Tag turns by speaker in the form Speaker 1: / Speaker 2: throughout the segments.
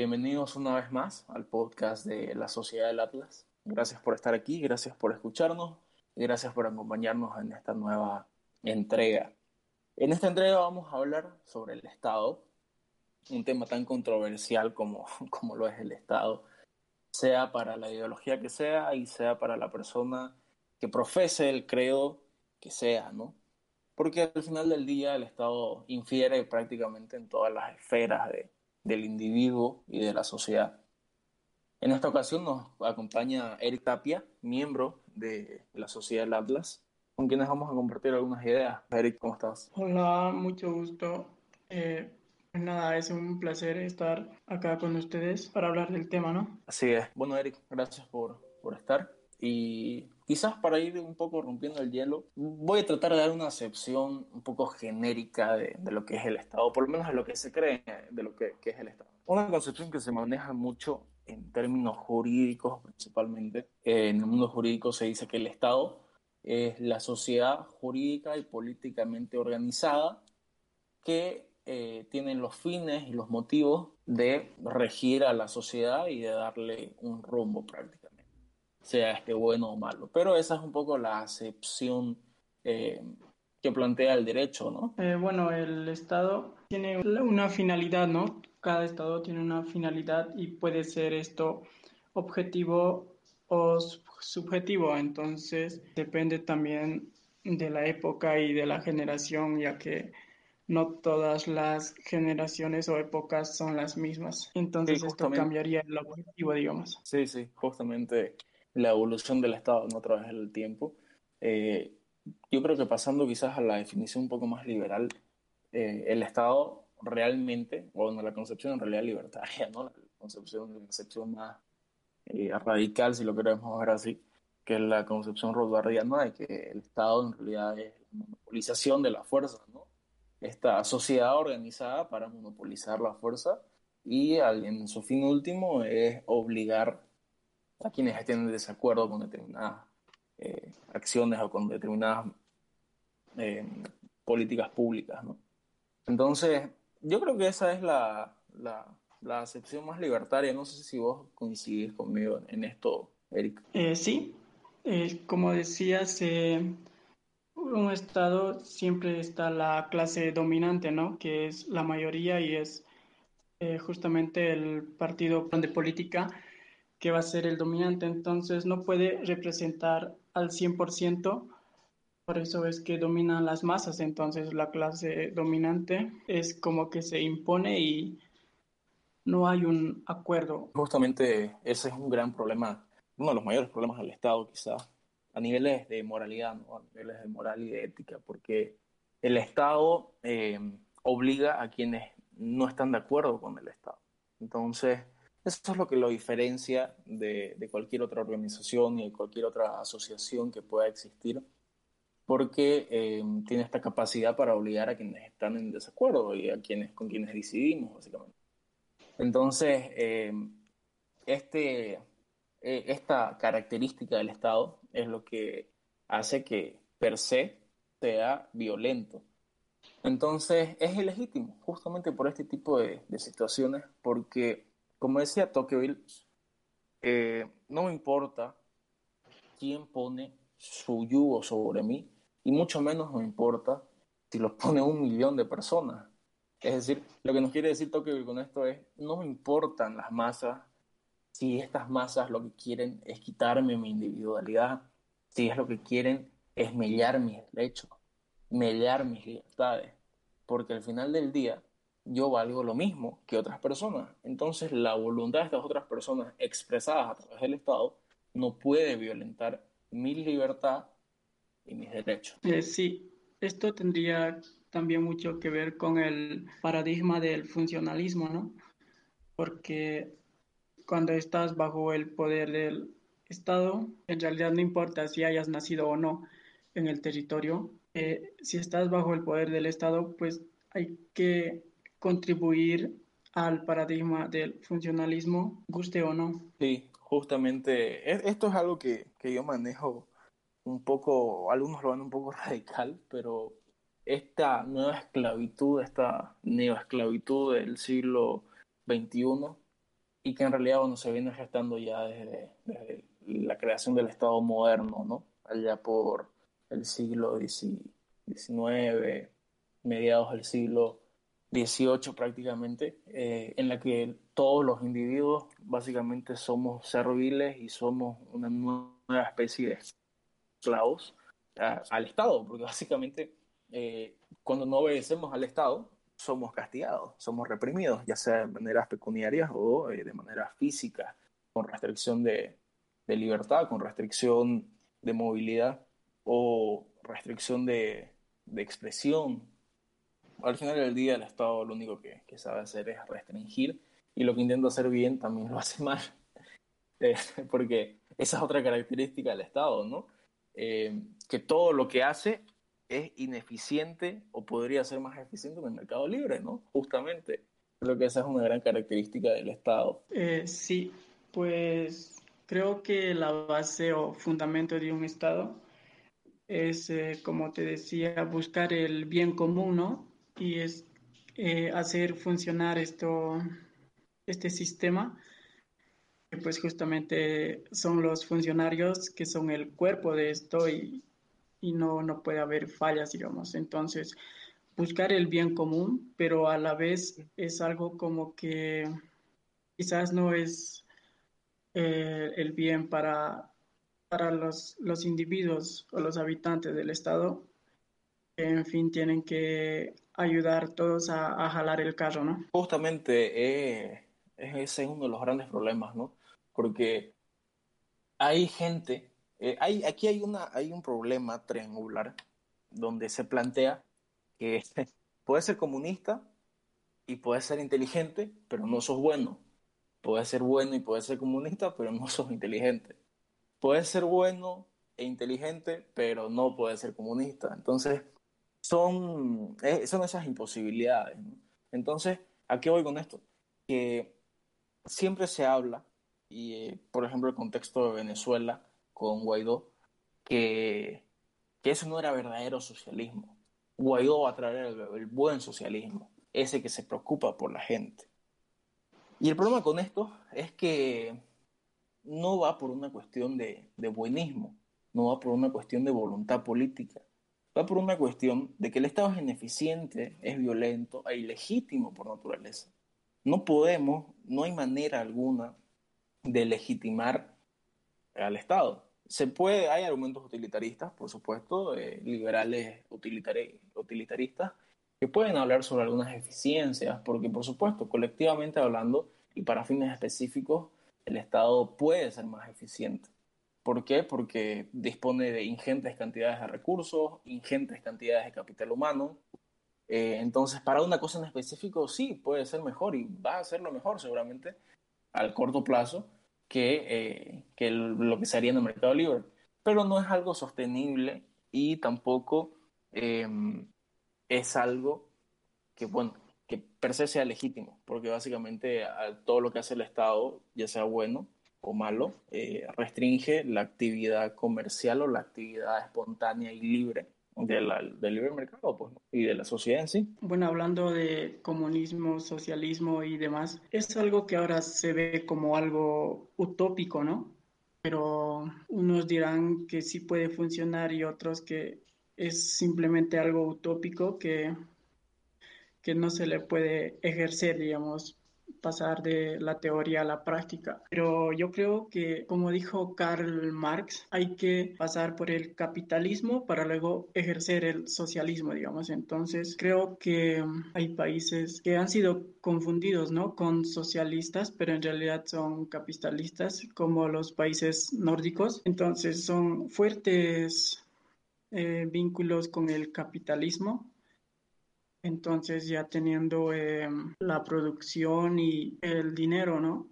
Speaker 1: bienvenidos una vez más al podcast de la Sociedad del Atlas. Gracias por estar aquí, gracias por escucharnos y gracias por acompañarnos en esta nueva entrega. En esta entrega vamos a hablar sobre el Estado, un tema tan controversial como, como lo es el Estado, sea para la ideología que sea y sea para la persona que profese el credo que sea, ¿no? Porque al final del día el Estado infiere prácticamente en todas las esferas de, del individuo y de la sociedad. En esta ocasión nos acompaña Eric Tapia, miembro de la Sociedad del Atlas, con quienes vamos a compartir algunas ideas. Eric, ¿cómo estás?
Speaker 2: Hola, mucho gusto. Eh, pues nada, es un placer estar acá con ustedes para hablar del tema, ¿no?
Speaker 1: Así es. Bueno, Eric, gracias por, por estar. Y quizás para ir un poco rompiendo el hielo, voy a tratar de dar una acepción un poco genérica de, de lo que es el Estado, por lo menos de lo que se cree de lo que, que, es el Estado. Una concepción que se maneja mucho en términos jurídicos principalmente. en el mundo jurídico se dice que el Estado es la sociedad jurídica y políticamente organizada que eh, tiene los fines y los motivos de regir a la sociedad y de darle un rumbo prácticamente sea este bueno o malo. Pero esa es un poco la acepción eh, que plantea el derecho, ¿no?
Speaker 2: Eh, bueno, el Estado tiene una finalidad, ¿no? Cada Estado tiene una finalidad y puede ser esto objetivo o subjetivo. Entonces, depende también de la época y de la generación, ya que no todas las generaciones o épocas son las mismas. Entonces, esto cambiaría el objetivo, digamos.
Speaker 1: Sí, sí, justamente la evolución del Estado ¿no? a través del tiempo. Eh, yo creo que pasando quizás a la definición un poco más liberal, eh, el Estado realmente, bueno, la concepción en realidad libertaria, ¿no? la concepción, la concepción más eh, radical, si lo queremos ver así, que es la concepción rothbardiana de que el Estado en realidad es la monopolización de la fuerza, ¿no? esta sociedad organizada para monopolizar la fuerza y en su fin último es obligar a quienes estén en desacuerdo con determinadas eh, acciones o con determinadas eh, políticas públicas. ¿no? Entonces, yo creo que esa es la, la, la, acepción más libertaria. No sé si vos coincides conmigo en esto, Eric.
Speaker 2: Eh, sí, como decías, un Estado siempre está la clase dominante, ¿no? que es la mayoría y es justamente el partido de política que va a ser el dominante, entonces no puede representar al 100%, por eso es que dominan las masas, entonces la clase dominante es como que se impone y no hay un acuerdo.
Speaker 1: Justamente ese es un gran problema, uno de los mayores problemas del Estado quizás, a niveles de moralidad, a niveles de moral y de ética, porque el Estado eh, obliga a quienes no están de acuerdo con el Estado. Entonces, eso es lo que lo diferencia de, cualquier otra organización y de cualquier otra asociación que pueda existir, porque eh, tiene esta capacidad para obligar a quienes están en desacuerdo y a quienes con quienes decidimos, básicamente. Entonces, eh, este, eh, esta característica del Estado es lo que hace que per se sea violento. Entonces, es ilegítimo, justamente por este tipo de, de situaciones, porque como decía Tocqueville, eh, no me importa quién pone su yugo sobre mí, y mucho menos me importa si lo pone un millón de personas. Es decir, lo que nos quiere decir Tocqueville con esto es, no me importan las masas si estas masas lo que quieren es quitarme mi individualidad, si es lo que quieren es mellar mis derechos, mellar mis libertades, porque al final del día yo valgo lo mismo que otras personas. Entonces, la voluntad de estas otras personas expresadas a través del Estado no puede violentar mi libertad y mis derechos.
Speaker 2: Eh, sí, esto tendría también mucho que ver con el paradigma del funcionalismo, ¿no? Porque cuando estás bajo el poder del Estado, en realidad no importa si hayas nacido o no en el territorio, eh, si estás bajo el poder del Estado, pues hay que contribuir al paradigma del funcionalismo, guste o no.
Speaker 1: Sí, justamente, e, esto es algo que, que yo manejo un poco, algunos lo ven un poco radical, pero esta nueva esclavitud, esta neoesclavitud del siglo XXI, y que en realidad bueno, se viene gestando ya desde, la creación del Estado moderno, ¿no? allá por el siglo XIX, mediados del siglo XVIII prácticamente, eh, en la que todos los individuos básicamente somos serviles y somos una nueva especie de esclavos al Estado, porque básicamente eh, cuando no obedecemos al Estado somos castigados, somos reprimidos, ya sea de maneras pecuniarias o eh, de manera física, con restricción de, libertad, con restricción de movilidad o restricción de expresión. Al final del día el Estado lo único que, que, sabe hacer es restringir y lo que intenta hacer bien también lo hace mal. Eh, porque esa es otra característica del Estado, ¿no? Eh, que todo lo que hace es ineficiente o podría ser más eficiente en el mercado libre, ¿no? Justamente. Creo que esa es una gran característica del Estado.
Speaker 2: Eh, sí, pues creo que la base o fundamento de un Estado es, eh, como te decía, buscar el bien común, ¿no? Y es eh, hacer funcionar esto, este sistema, pues justamente son los funcionarios que son el cuerpo de esto y, y no, no puede haber fallas, digamos. Entonces, buscar el bien común, pero a la vez es algo como que quizás no es eh, el bien para para los, los individuos o los habitantes del Estado, en fin tienen que ayudar todos a, jalar el carro, ¿no?
Speaker 1: Justamente eh, ese es uno de los grandes problemas, ¿no? Porque hay gente, eh, hay, aquí hay, hay un problema triangular donde se plantea que puede ser comunista y puede ser inteligente, pero no sos bueno. Puede ser bueno y puede ser comunista, pero no sos inteligente puede ser bueno e inteligente, pero no puede ser comunista. Entonces, son, eh, son esas imposibilidades. Entonces, ¿a qué voy con esto? Que siempre se habla, y eh, por ejemplo el contexto de Venezuela con Guaidó, que, que eso no era verdadero socialismo. Guaidó va a traer el buen socialismo, ese que se preocupa por la gente. Y el problema con esto es que no va por una cuestión de, buenismo, no va por una cuestión de voluntad política, va por una cuestión de que el Estado es ineficiente, es violento e ilegítimo por naturaleza. No podemos, no hay manera alguna de legitimar al Estado. Se puede, hay argumentos utilitaristas, por supuesto, eh, liberales utilitaristas, que pueden hablar sobre algunas eficiencias, porque por supuesto, colectivamente hablando y para fines específicos, el Estado puede ser más eficiente. ¿Por qué? Porque dispone de ingentes cantidades de recursos, ingentes cantidades de capital humano. Eh, entonces, para una cosa en específico, sí, puede ser mejor y va a ser lo mejor seguramente al corto plazo que, eh, lo que se haría en el mercado libre. Pero no es algo sostenible y tampoco em, es algo que, bueno, que per se sea legítimo, porque básicamente todo lo que hace el Estado, ya sea bueno o malo, eh, restringe la actividad comercial o la actividad espontánea y libre del libre mercado pues, y de la sociedad en sí.
Speaker 2: Bueno, hablando de comunismo, socialismo y demás, es algo que ahora se ve como algo utópico, ¿no? Pero unos dirán que sí puede funcionar y otros que es simplemente algo utópico que que no se le puede ejercer, digamos, pasar de la teoría a la práctica. Pero yo creo que, como dijo Karl Marx, hay que pasar por el capitalismo para luego ejercer el socialismo, digamos. Entonces, creo que hay países que han sido confundidos, ¿no? Con socialistas, pero en realidad son capitalistas, como los países nórdicos. Entonces, son fuertes eh, vínculos con el capitalismo entonces ya teniendo em, la producción y el dinero, ¿no?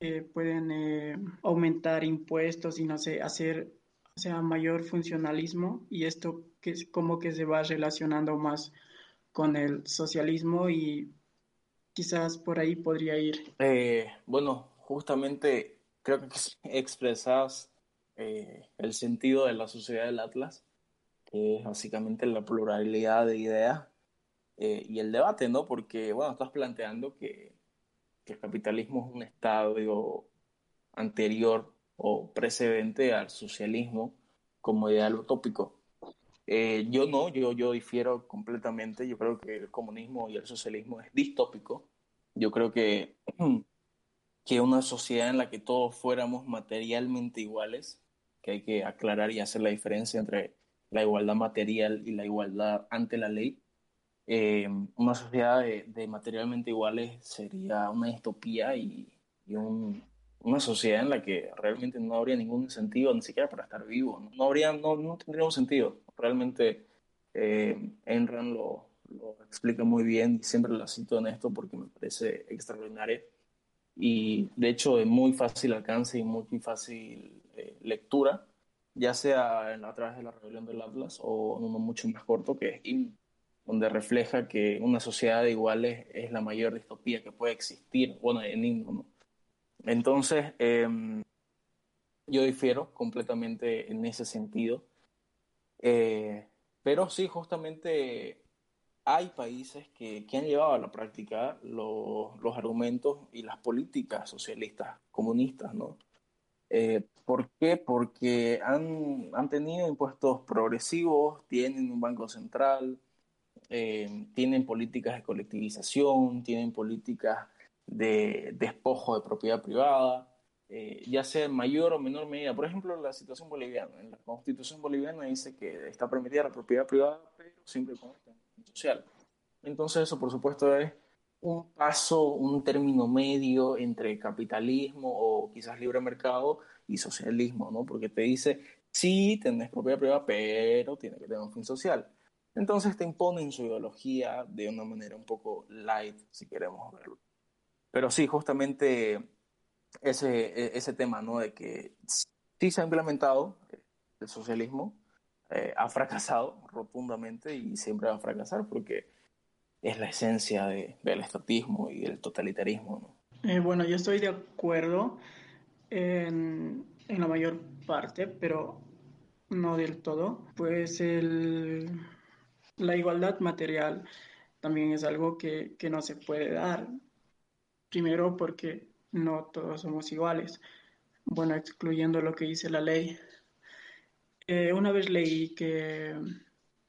Speaker 2: Eh, pueden eh, aumentar impuestos y no sé, hacer sea, mayor funcionalismo y esto que es como que se va relacionando más con el socialismo y quizás por ahí podría ir.
Speaker 1: Eh, bueno, justamente creo que expresas el sentido de la sociedad del Atlas, que es básicamente la pluralidad de ideas eh, y el debate, ¿no? Porque, bueno, estás planteando que, que el capitalismo es un estadio anterior o precedente al socialismo como ideal utópico. Eh, yo no, yo, yo difiero completamente. Yo creo que el comunismo y el socialismo es distópico. Yo creo que, que una sociedad en la que todos fuéramos materialmente iguales, que hay que aclarar y hacer la diferencia entre la igualdad material y la igualdad ante la ley, eh, una sociedad de, materialmente iguales sería una distopía y, una sociedad en la que realmente no habría ningún sentido ni siquiera para estar vivo. No, habría, no, no tendría un sentido. Realmente eh, Enran lo, explica muy bien y siempre lo cito en esto porque me parece extraordinario y de hecho de muy fácil alcance y muy fácil eh, lectura, ya sea a través de la rebelión del Atlas o en uno mucho más corto que es donde refleja que una sociedad de iguales es la mayor distopía que puede existir, bueno, en himno, Entonces, em, yo difiero completamente en ese sentido. Eh, pero sí, justamente hay países que, que, han llevado a la práctica los, los argumentos y las políticas socialistas, comunistas, ¿no? Eh, ¿Por qué? Porque han, han, tenido impuestos progresivos, tienen un banco central, eh, tienen políticas de colectivización, tienen políticas de despojo de propiedad privada, eh, ya sea en mayor o menor medida. Por ejemplo, la situación boliviana. En la constitución boliviana dice que está permitida la propiedad privada, pero siempre con social. Entonces eso, por supuesto, es un paso, un término medio entre capitalismo o quizás libre mercado y socialismo, ¿no? Porque te dice, sí, tenés propiedad privada, pero tiene que tener un fin social. Entonces te imponen su ideología de una manera un poco light, si queremos verlo. Pero sí, justamente ese, e, ese tema, ¿no? De que sí se ha implementado el socialismo, eh, ha fracasado rotundamente y siempre va a fracasar porque es la esencia del estatismo y del totalitarismo.
Speaker 2: Eh, bueno, yo estoy de acuerdo en, en, la mayor parte, pero no del todo. Pues el, la igualdad material también es algo que, que no se puede dar. Primero porque no todos somos iguales. Bueno, excluyendo lo que dice la ley. Eh, una vez leí que,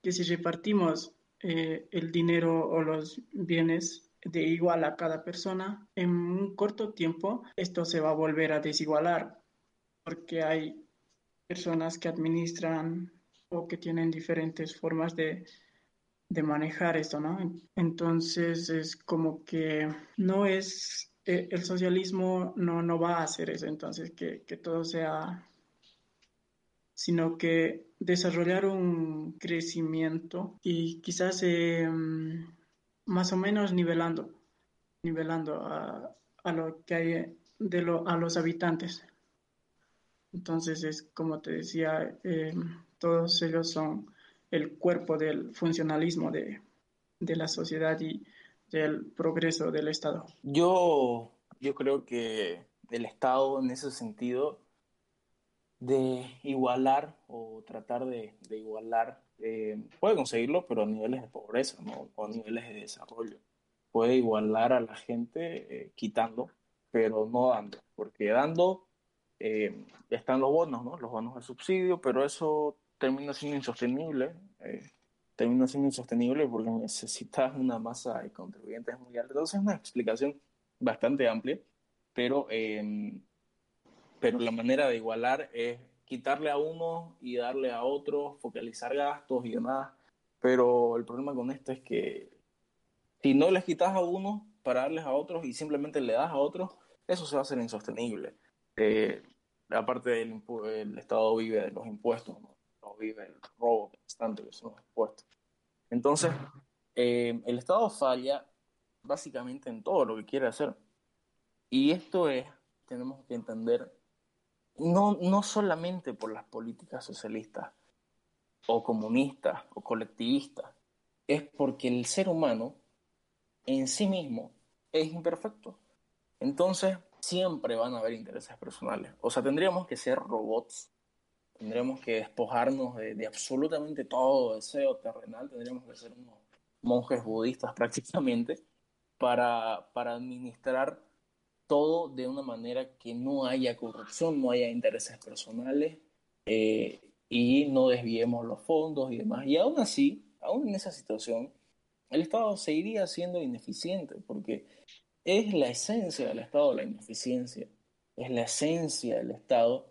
Speaker 2: que si repartimos eh, el dinero o los bienes de igual a cada persona, en un corto tiempo esto se va a volver a desigualar, porque hay personas que administran o que tienen diferentes formas de, de manejar esto, ¿no? Entonces es como que no es, eh, el socialismo no, no va a hacer eso, entonces que, que todo sea sino que desarrollar un crecimiento y quizás eh, más o menos nivelando, nivelando a, lo que hay de lo, a los habitantes. Entonces es como te decía, eh, todos ellos son el cuerpo del funcionalismo de, de, la sociedad y del progreso del Estado.
Speaker 1: Yo, yo creo que el Estado en ese sentido de igualar o tratar de, igualar, eh, puede conseguirlo, pero a niveles de pobreza ¿no? o a niveles de desarrollo. Puede igualar a la gente eh, quitando, pero no dando, porque dando eh, están los bonos, ¿no? los bonos de subsidio, pero eso termina siendo insostenible. termina siendo insostenible porque necesitas una masa de contribuyentes muy alta. Entonces es una explicación bastante amplia, pero pero la manera de igualar es quitarle a uno y darle a otro, focalizar gastos y demás. Pero el problema con esto es que si no les quitas a uno para darles a otros y simplemente le das a otros, eso se va a hacer insostenible. Eh, aparte del el Estado vive de los impuestos, ¿no? Vive el robo constante que son los. Entonces, eh, el Estado falla básicamente en todo lo que quiere hacer. Y esto es, tenemos que entender no, no solamente por las políticas socialistas o comunistas o colectivistas, es porque el ser humano en sí mismo es imperfecto. Entonces, siempre van a haber intereses personales. O sea, tendríamos que ser robots, tendríamos que despojarnos de, absolutamente todo deseo terrenal, tendríamos que ser unos monjes budistas prácticamente para, para administrar todo de una manera que no haya corrupción, no haya intereses personales eh, y no desviemos los fondos y demás. Y aún así, aún en esa situación, el Estado seguiría siendo ineficiente porque es la esencia del Estado la ineficiencia, es la esencia del Estado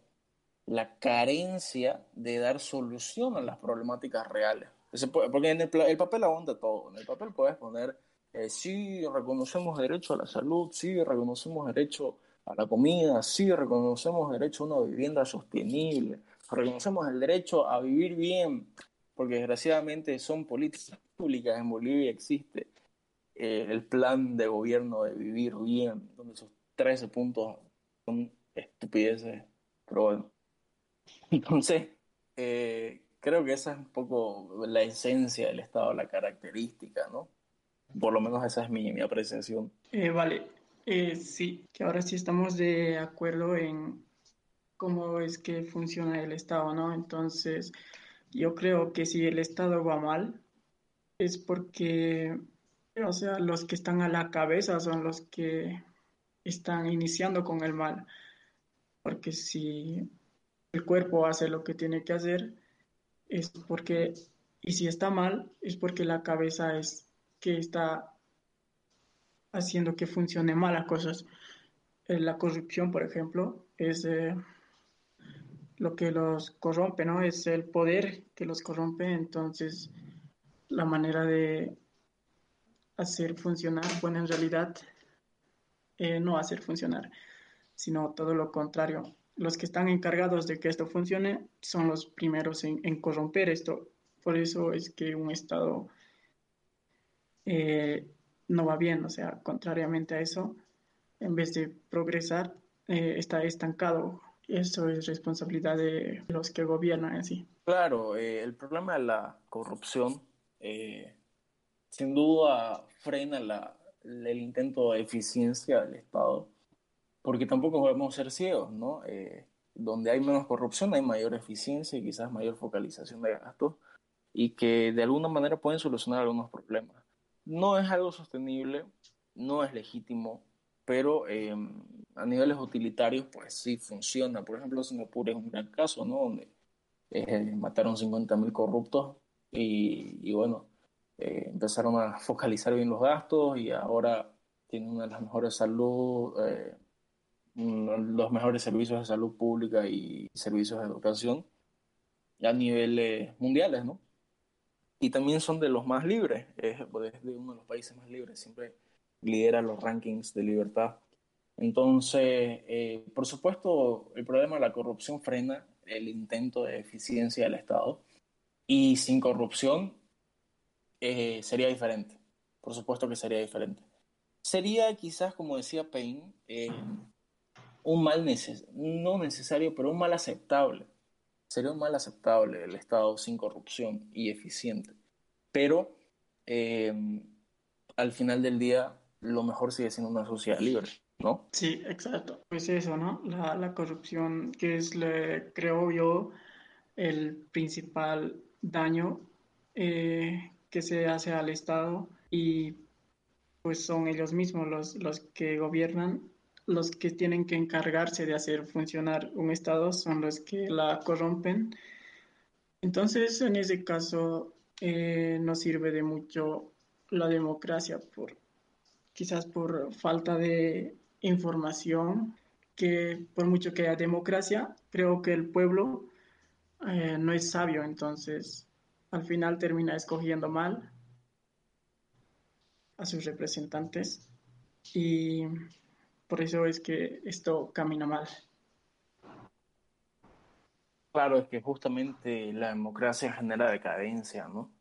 Speaker 1: la carencia de dar solución a las problemáticas reales. Porque en el, papel aguanta todo. En el papel puedes poner, eh, sí, reconocemos derecho a la salud, sí, reconocemos derecho a la comida, sí, reconocemos derecho a una vivienda sostenible, reconocemos el derecho a vivir bien, porque desgraciadamente son políticas públicas. En Bolivia existe eh, el plan de gobierno de vivir bien, donde esos 13 puntos son estupideces, pero bueno. Entonces, eh, creo que esa es un poco la esencia del Estado, la característica, ¿no? Por lo menos esa es mi, mi apreciación.
Speaker 2: Eh, vale, eh, sí, que ahora sí estamos de acuerdo en cómo es que funciona el Estado, ¿no? Entonces, yo creo que si el Estado va mal, es porque, o sea, los que están a la cabeza son los que están iniciando con el mal. Porque si el cuerpo hace lo que tiene que hacer, es porque, y si está mal, es porque la cabeza es que está haciendo que funcione mal las cosas. Eh, la corrupción, por ejemplo, es eh, lo que los corrompe, ¿no? Es el poder que los corrompe, entonces la manera de hacer funcionar, bueno, en realidad eh, no hacer funcionar, sino todo lo contrario, los que están encargados de que esto funcione son los primeros en, corromper esto. Por eso es que un Estado eh, no va bien, o sea, contrariamente a eso, en vez de progresar, eh, está estancado. Eso es responsabilidad de los que gobiernan así.
Speaker 1: Claro, eh, el problema de la corrupción sin duda frena la, el intento de eficiencia del Estado porque tampoco podemos ser ciegos, ¿no? Eh, donde hay menos corrupción hay mayor eficiencia y quizás mayor focalización de gastos y que de alguna manera pueden solucionar algunos problemas. No es algo sostenible, no es legítimo, pero em, a niveles utilitarios pues sí funciona. Por ejemplo, Singapur es un gran caso, ¿no? Donde eh, mataron 50.000 corruptos y, y bueno, eh, empezaron a focalizar bien los gastos y ahora tienen una de las mejores salud, los mejores servicios de salud pública y servicios de educación a niveles mundiales, ¿no? Y también son de los más libres, es de uno de los países más libres, siempre lidera los rankings de libertad. Entonces, eh, por supuesto, el problema de la corrupción frena el intento de eficiencia del Estado y sin corrupción eh, sería diferente, por supuesto que sería diferente. Sería quizás, como decía Payne, eh, un mal no necesario, pero un mal aceptable. Sería un mal aceptable el Estado sin corrupción y eficiente. Pero em, al final del día, lo mejor sigue siendo una sociedad libre, ¿no?
Speaker 2: Sí, exacto. Pues eso, ¿no? La, corrupción, que es, creo yo, el principal daño eh, que se hace al Estado y pues son ellos mismos los, los que gobiernan los que tienen que encargarse de hacer funcionar un Estado son los que la corrompen. Entonces, en ese caso, eh, no sirve de mucho la democracia, por, quizás por falta de información, que por mucho que haya democracia, creo que el pueblo eh, no es sabio, entonces al final termina escogiendo mal a sus representantes y por eso es que esto camina mal.
Speaker 1: Claro, es que justamente la democracia genera decadencia, ¿no?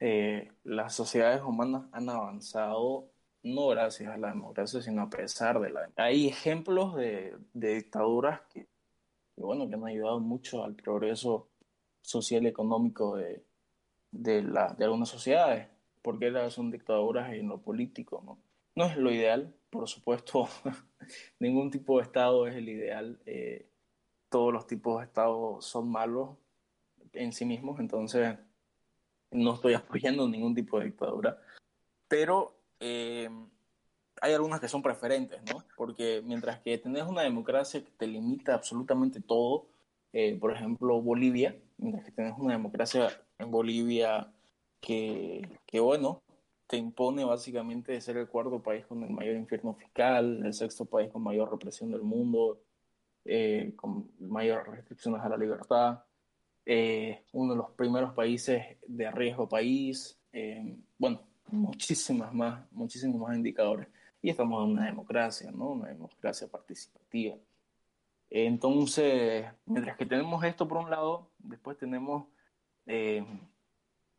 Speaker 1: Eh, las sociedades humanas han avanzado no gracias a la democracia, sino a pesar de la Hay ejemplos de, dictaduras que, bueno, que han ayudado mucho al progreso social y económico de, de, la, de algunas sociedades, porque son dictaduras en lo político, ¿no? No es lo ideal, por supuesto, ningún tipo de Estado es el ideal. Eh, todos los tipos de Estado son malos en sí mismos, entonces no estoy apoyando ningún tipo de dictadura. Pero eh, hay algunas que son preferentes, ¿no? Porque mientras que tenés una democracia que te limita absolutamente todo, eh, por ejemplo, Bolivia, mientras que tenés una democracia en Bolivia que, que, bueno, te impone básicamente de ser el cuarto país con el mayor infierno fiscal, el sexto país con mayor represión del mundo, eh, con mayores restricciones a la libertad, eh, uno de los primeros países de riesgo país, bueno, muchísimas más, muchísimos más indicadores. Y estamos en una democracia, ¿no? Una democracia participativa. Entonces, mientras que tenemos esto por un lado, después tenemos eh,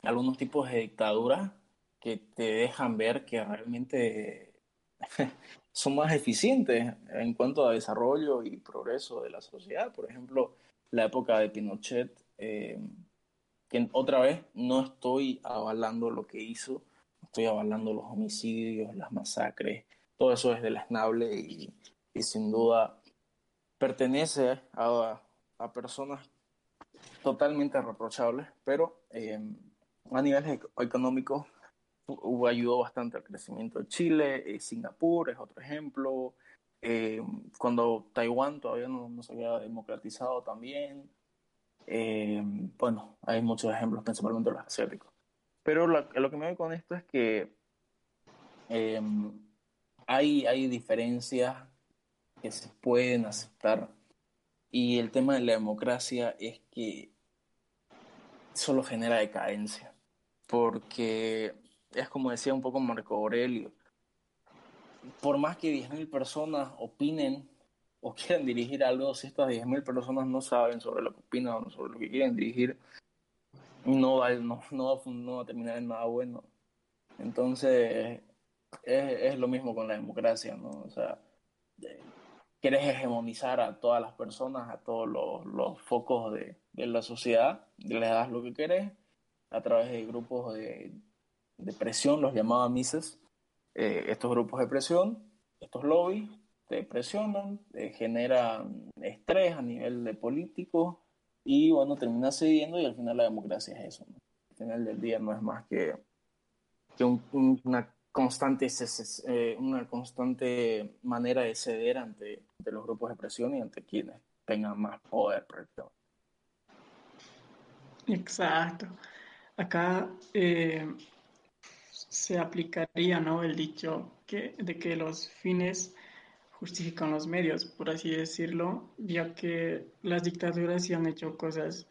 Speaker 1: algunos tipos de dictaduras que te dejan ver que realmente son más eficientes en cuanto a desarrollo y progreso de la sociedad. Por ejemplo, la época de Pinochet, eh, que otra vez no estoy avalando lo que hizo, estoy avalando los homicidios, las masacres, todo eso es deleznable y, y sin duda pertenece a, a, personas totalmente reprochables, pero eh, a nivel económico ayudó bastante al crecimiento de Chile, eh, Singapur es otro ejemplo, eh, cuando Taiwán todavía no, no, se había democratizado también, bueno, hay muchos ejemplos, principalmente los asiáticos. Pero lo, que me doy con esto es que eh, hay, hay diferencias que se pueden aceptar y el tema de la democracia es que solo genera decadencia, porque es como decía un poco Marco Aurelio, por más que 10.000 personas opinen o quieran dirigir algo, si estas 10.000 personas no saben sobre lo que opinan o sobre lo que quieren dirigir, no va, no, no, va a terminar en nada bueno. Entonces, es, es, lo mismo con la democracia, ¿no? O sea, quieres hegemonizar a todas las personas, a todos los, los focos de, de, la sociedad, les das lo que quieres a través de grupos de, de presión, los llamaban Mises. Eh, estos grupos de presión, estos lobbies, te presionan, generan estrés a nivel de políticos, y bueno, termina cediendo y al final la democracia es eso. ¿no? Al final del día no es más que, que un, una, constante, eh, una constante manera de ceder ante, ante, los grupos de presión y ante quienes tengan más poder.
Speaker 2: Exacto. Acá eh, se aplicaría ¿no? el dicho que, de que los fines justifican los medios, por así decirlo, ya que las dictaduras sí han hecho cosas,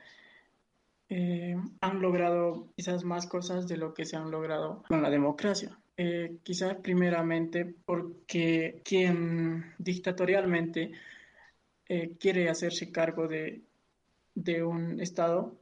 Speaker 2: eh, han logrado quizás más cosas de lo que se han logrado con la democracia. Eh, quizás primeramente porque quien dictatorialmente eh, quiere hacerse cargo de, de un Estado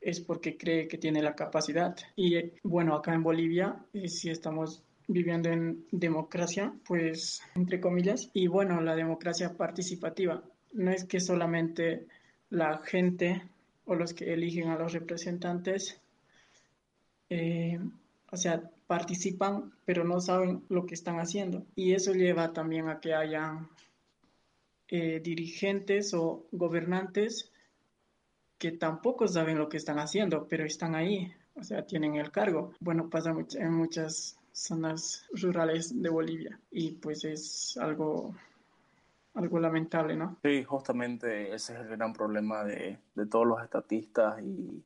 Speaker 2: es porque cree que tiene la capacidad. Y eh, bueno, acá en Bolivia eh, sí estamos viviendo en democracia, pues entre comillas, y bueno, la democracia participativa. No es que solamente la gente o los que eligen a los representantes, eh, o sea, participan, pero no saben lo que están haciendo. Y eso lleva también a que haya eh, dirigentes o gobernantes que tampoco saben lo que están haciendo, pero están ahí, o sea, tienen el cargo. Bueno, pasa en muchas zonas rurales de Bolivia y pues es algo algo lamentable, ¿no?
Speaker 1: Sí, justamente ese es el gran problema de, de todos los estatistas y,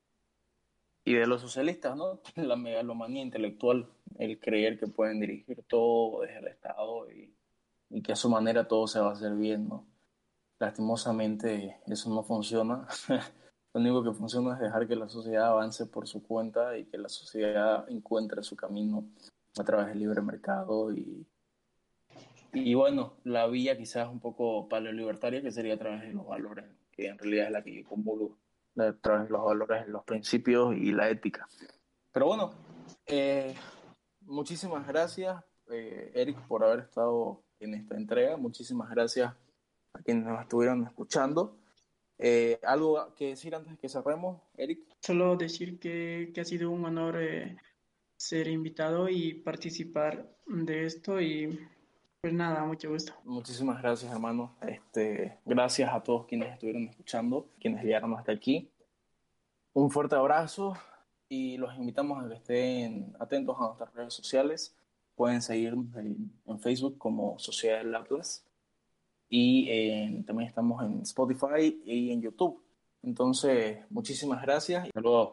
Speaker 1: y de los socialistas, ¿no? La megalomanía intelectual, el creer que pueden dirigir todo desde el Estado y, y que a su manera todo se va a hacer bien, ¿no? Lastimosamente eso no funciona. Lo único que funciona es dejar que la sociedad avance por su cuenta y que la sociedad encuentre su camino a través del libre mercado y, y bueno, la vía quizás un poco paleolibertaria que sería a través de los valores, que en realidad es la que yo convulgo, a través de los valores, los principios y la ética. Pero bueno, eh, muchísimas gracias, eh, Eric, por haber estado en esta entrega. Muchísimas gracias a quienes nos estuvieron escuchando. Eh, ¿Algo que decir antes de que cerremos, Eric?
Speaker 2: Solo decir que, que ha sido un honor eh, ser invitado y participar de esto y pues nada, mucho gusto.
Speaker 1: Muchísimas gracias, hermano. Este, gracias a todos quienes estuvieron escuchando, quienes llegaron hasta aquí. Un fuerte abrazo y los invitamos a que estén atentos a nuestras redes sociales. pueden seguirnos en, Facebook como Sociedad del Atlas y también estamos en Spotify y en YouTube. Entonces, muchísimas gracias luego